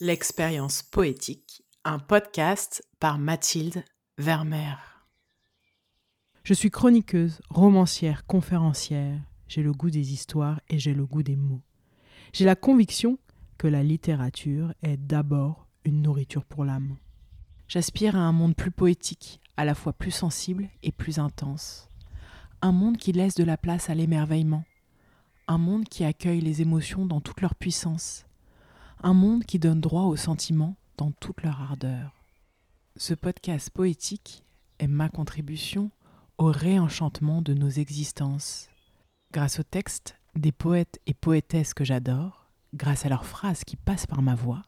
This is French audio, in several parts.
L'expérience poétique, un podcast par Mathilde Vermeer. Je suis chroniqueuse, romancière, conférencière. J'ai le goût des histoires et j'ai le goût des mots. J'ai la conviction que la littérature est d'abord une nourriture pour l'âme. J'aspire à un monde plus poétique, à la fois plus sensible et plus intense. Un monde qui laisse de la place à l'émerveillement. Un monde qui accueille les émotions dans toute leur puissance un monde qui donne droit aux sentiments dans toute leur ardeur. Ce podcast poétique est ma contribution au réenchantement de nos existences. Grâce aux textes des poètes et poétesses que j'adore, grâce à leurs phrases qui passent par ma voix,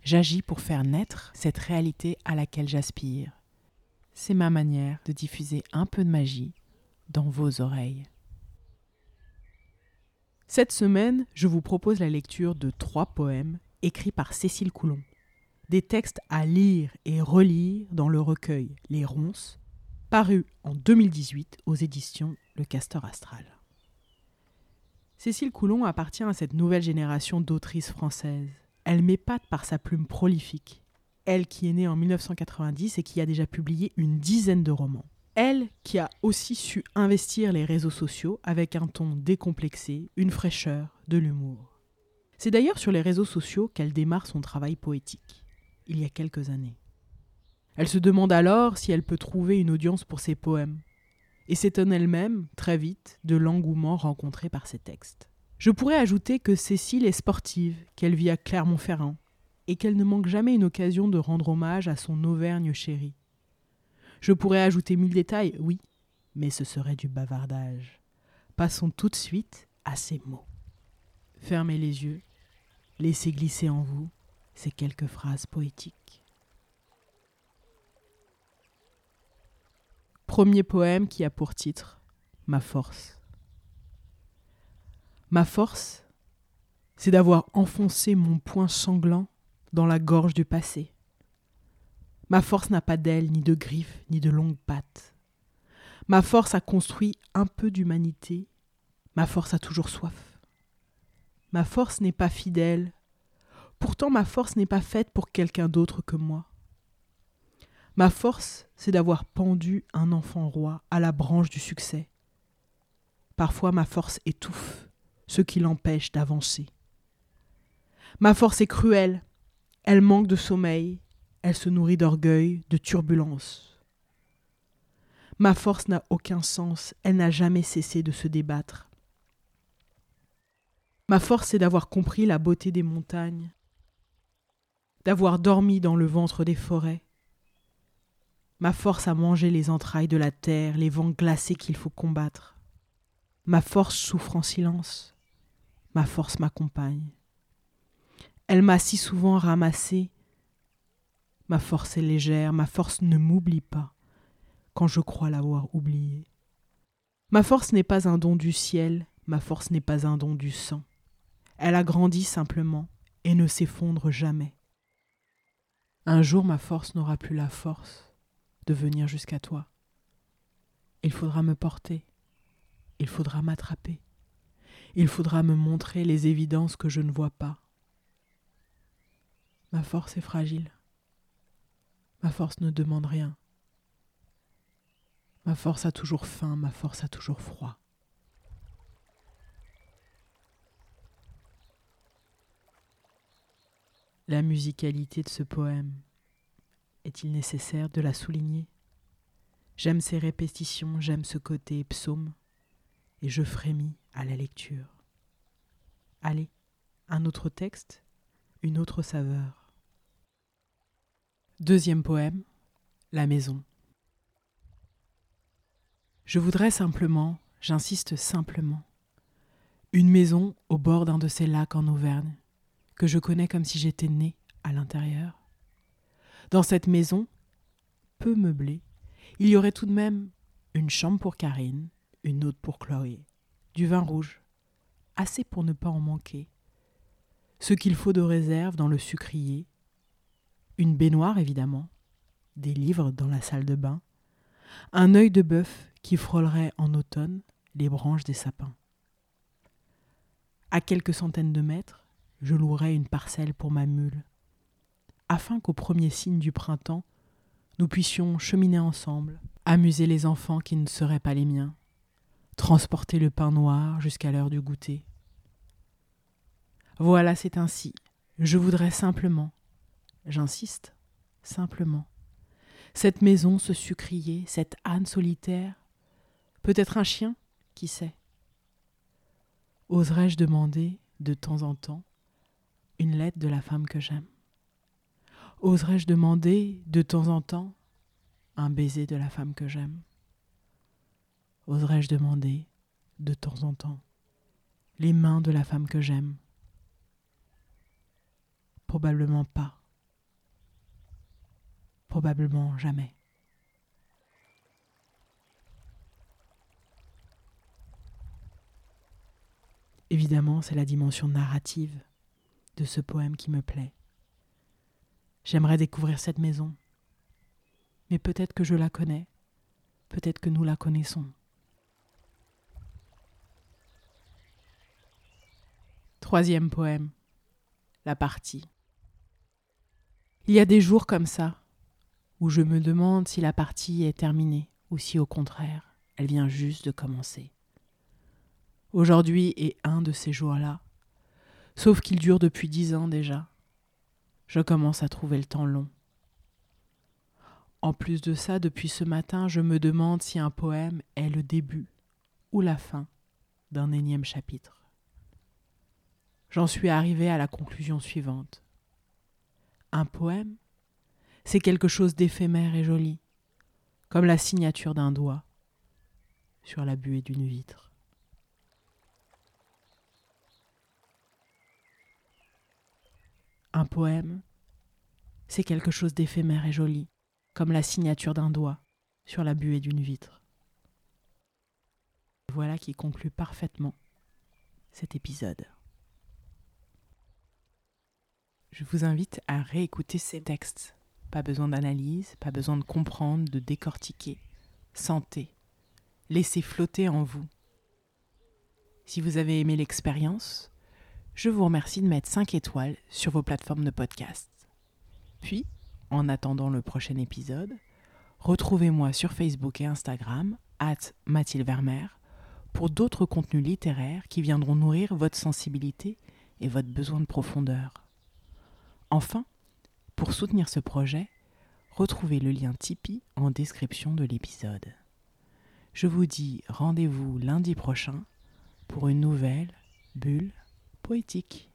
j'agis pour faire naître cette réalité à laquelle j'aspire. C'est ma manière de diffuser un peu de magie dans vos oreilles. Cette semaine, je vous propose la lecture de trois poèmes écrits par Cécile Coulon. Des textes à lire et relire dans le recueil Les Ronces, paru en 2018 aux éditions Le Castor Astral. Cécile Coulon appartient à cette nouvelle génération d'autrices françaises. Elle m'épate par sa plume prolifique. Elle qui est née en 1990 et qui a déjà publié une dizaine de romans. Elle qui a aussi su investir les réseaux sociaux avec un ton décomplexé, une fraîcheur, de l'humour. C'est d'ailleurs sur les réseaux sociaux qu'elle démarre son travail poétique, il y a quelques années. Elle se demande alors si elle peut trouver une audience pour ses poèmes, et s'étonne elle-même, très vite, de l'engouement rencontré par ses textes. Je pourrais ajouter que Cécile est sportive, qu'elle vit à Clermont-Ferrand, et qu'elle ne manque jamais une occasion de rendre hommage à son Auvergne chérie. Je pourrais ajouter mille détails, oui, mais ce serait du bavardage. Passons tout de suite à ces mots. Fermez les yeux, laissez glisser en vous ces quelques phrases poétiques. Premier poème qui a pour titre Ma force. Ma force, c'est d'avoir enfoncé mon poing sanglant dans la gorge du passé Ma force n'a pas d'ailes, ni de griffes, ni de longues pattes. Ma force a construit un peu d'humanité. Ma force a toujours soif. Ma force n'est pas fidèle. Pourtant ma force n'est pas faite pour quelqu'un d'autre que moi. Ma force, c'est d'avoir pendu un enfant roi à la branche du succès. Parfois ma force étouffe, ce qui l'empêche d'avancer. Ma force est cruelle, elle manque de sommeil, elle se nourrit d'orgueil, de turbulence. Ma force n'a aucun sens, elle n'a jamais cessé de se débattre. Ma force est d'avoir compris la beauté des montagnes, d'avoir dormi dans le ventre des forêts. Ma force a mangé les entrailles de la terre, les vents glacés qu'il faut combattre. Ma force souffre en silence. Ma force m'accompagne. Elle m'a si souvent ramassé Ma force est légère, ma force ne m'oublie pas quand je crois l'avoir oubliée. Ma force n'est pas un don du ciel, ma force n'est pas un don du sang. Elle a grandi simplement et ne s'effondre jamais. Un jour ma force n'aura plus la force de venir jusqu'à toi. Il faudra me porter, il faudra m'attraper, il faudra me montrer les évidences que je ne vois pas. Ma force est fragile. Ma force ne demande rien. Ma force a toujours faim, ma force a toujours froid. La musicalité de ce poème, est-il nécessaire de la souligner? J'aime ces répétitions, j'aime ce côté psaume, et je frémis à la lecture. Allez, un autre texte, une autre saveur. Deuxième poème, La maison. Je voudrais simplement, j'insiste simplement, une maison au bord d'un de ces lacs en Auvergne, que je connais comme si j'étais né à l'intérieur. Dans cette maison, peu meublée, il y aurait tout de même une chambre pour Karine, une autre pour Chloé, du vin rouge, assez pour ne pas en manquer, ce qu'il faut de réserve dans le sucrier, une baignoire évidemment, des livres dans la salle de bain, un œil de bœuf qui frôlerait en automne les branches des sapins. À quelques centaines de mètres, je louerais une parcelle pour ma mule, afin qu'au premier signe du printemps, nous puissions cheminer ensemble, amuser les enfants qui ne seraient pas les miens, transporter le pain noir jusqu'à l'heure du goûter. Voilà, c'est ainsi. Je voudrais simplement, j'insiste, simplement, cette maison, ce sucrier, cette âne solitaire, peut-être un chien, qui sait? Oserais-je demander, de temps en temps, une lettre de la femme que j'aime? Oserais-je demander, de temps en temps, un baiser de la femme que j'aime? Oserais-je demander, de temps en temps, les mains de la femme que j'aime? Probablement pas. Probablement jamais. Évidemment, c'est la dimension narrative de ce poème qui me plaît. J'aimerais découvrir cette maison, mais peut-être que je la connais, peut-être que nous la connaissons. Troisième poème, la partie. Il y a des jours comme ça, où je me demande si la partie est terminée ou si au contraire, elle vient juste de commencer. Aujourd'hui est un de ces jours-là, sauf qu'il dure depuis dix ans déjà. Je commence à trouver le temps long. En plus de ça, depuis ce matin, je me demande si un poème est le début ou la fin d'un énième chapitre. J'en suis arrivé à la conclusion suivante. Un poème, c'est quelque chose d'éphémère et joli, comme la signature d'un doigt sur la buée d'une vitre. Un poème, c'est quelque chose d'éphémère et joli, comme la signature d'un doigt sur la buée d'une vitre. Voilà qui conclut parfaitement cet épisode. Je vous invite à réécouter ces textes. Pas besoin d'analyse, pas besoin de comprendre, de décortiquer. Sentez, laissez flotter en vous. Si vous avez aimé l'expérience, je vous remercie de mettre 5 étoiles sur vos plateformes de podcast. Puis, en attendant le prochain épisode, retrouvez-moi sur Facebook et Instagram, at Mathilde Vermeer, pour d'autres contenus littéraires qui viendront nourrir votre sensibilité et votre besoin de profondeur. Enfin, pour soutenir ce projet, retrouvez le lien Tipeee en description de l'épisode. Je vous dis rendez-vous lundi prochain pour une nouvelle bulle poétique.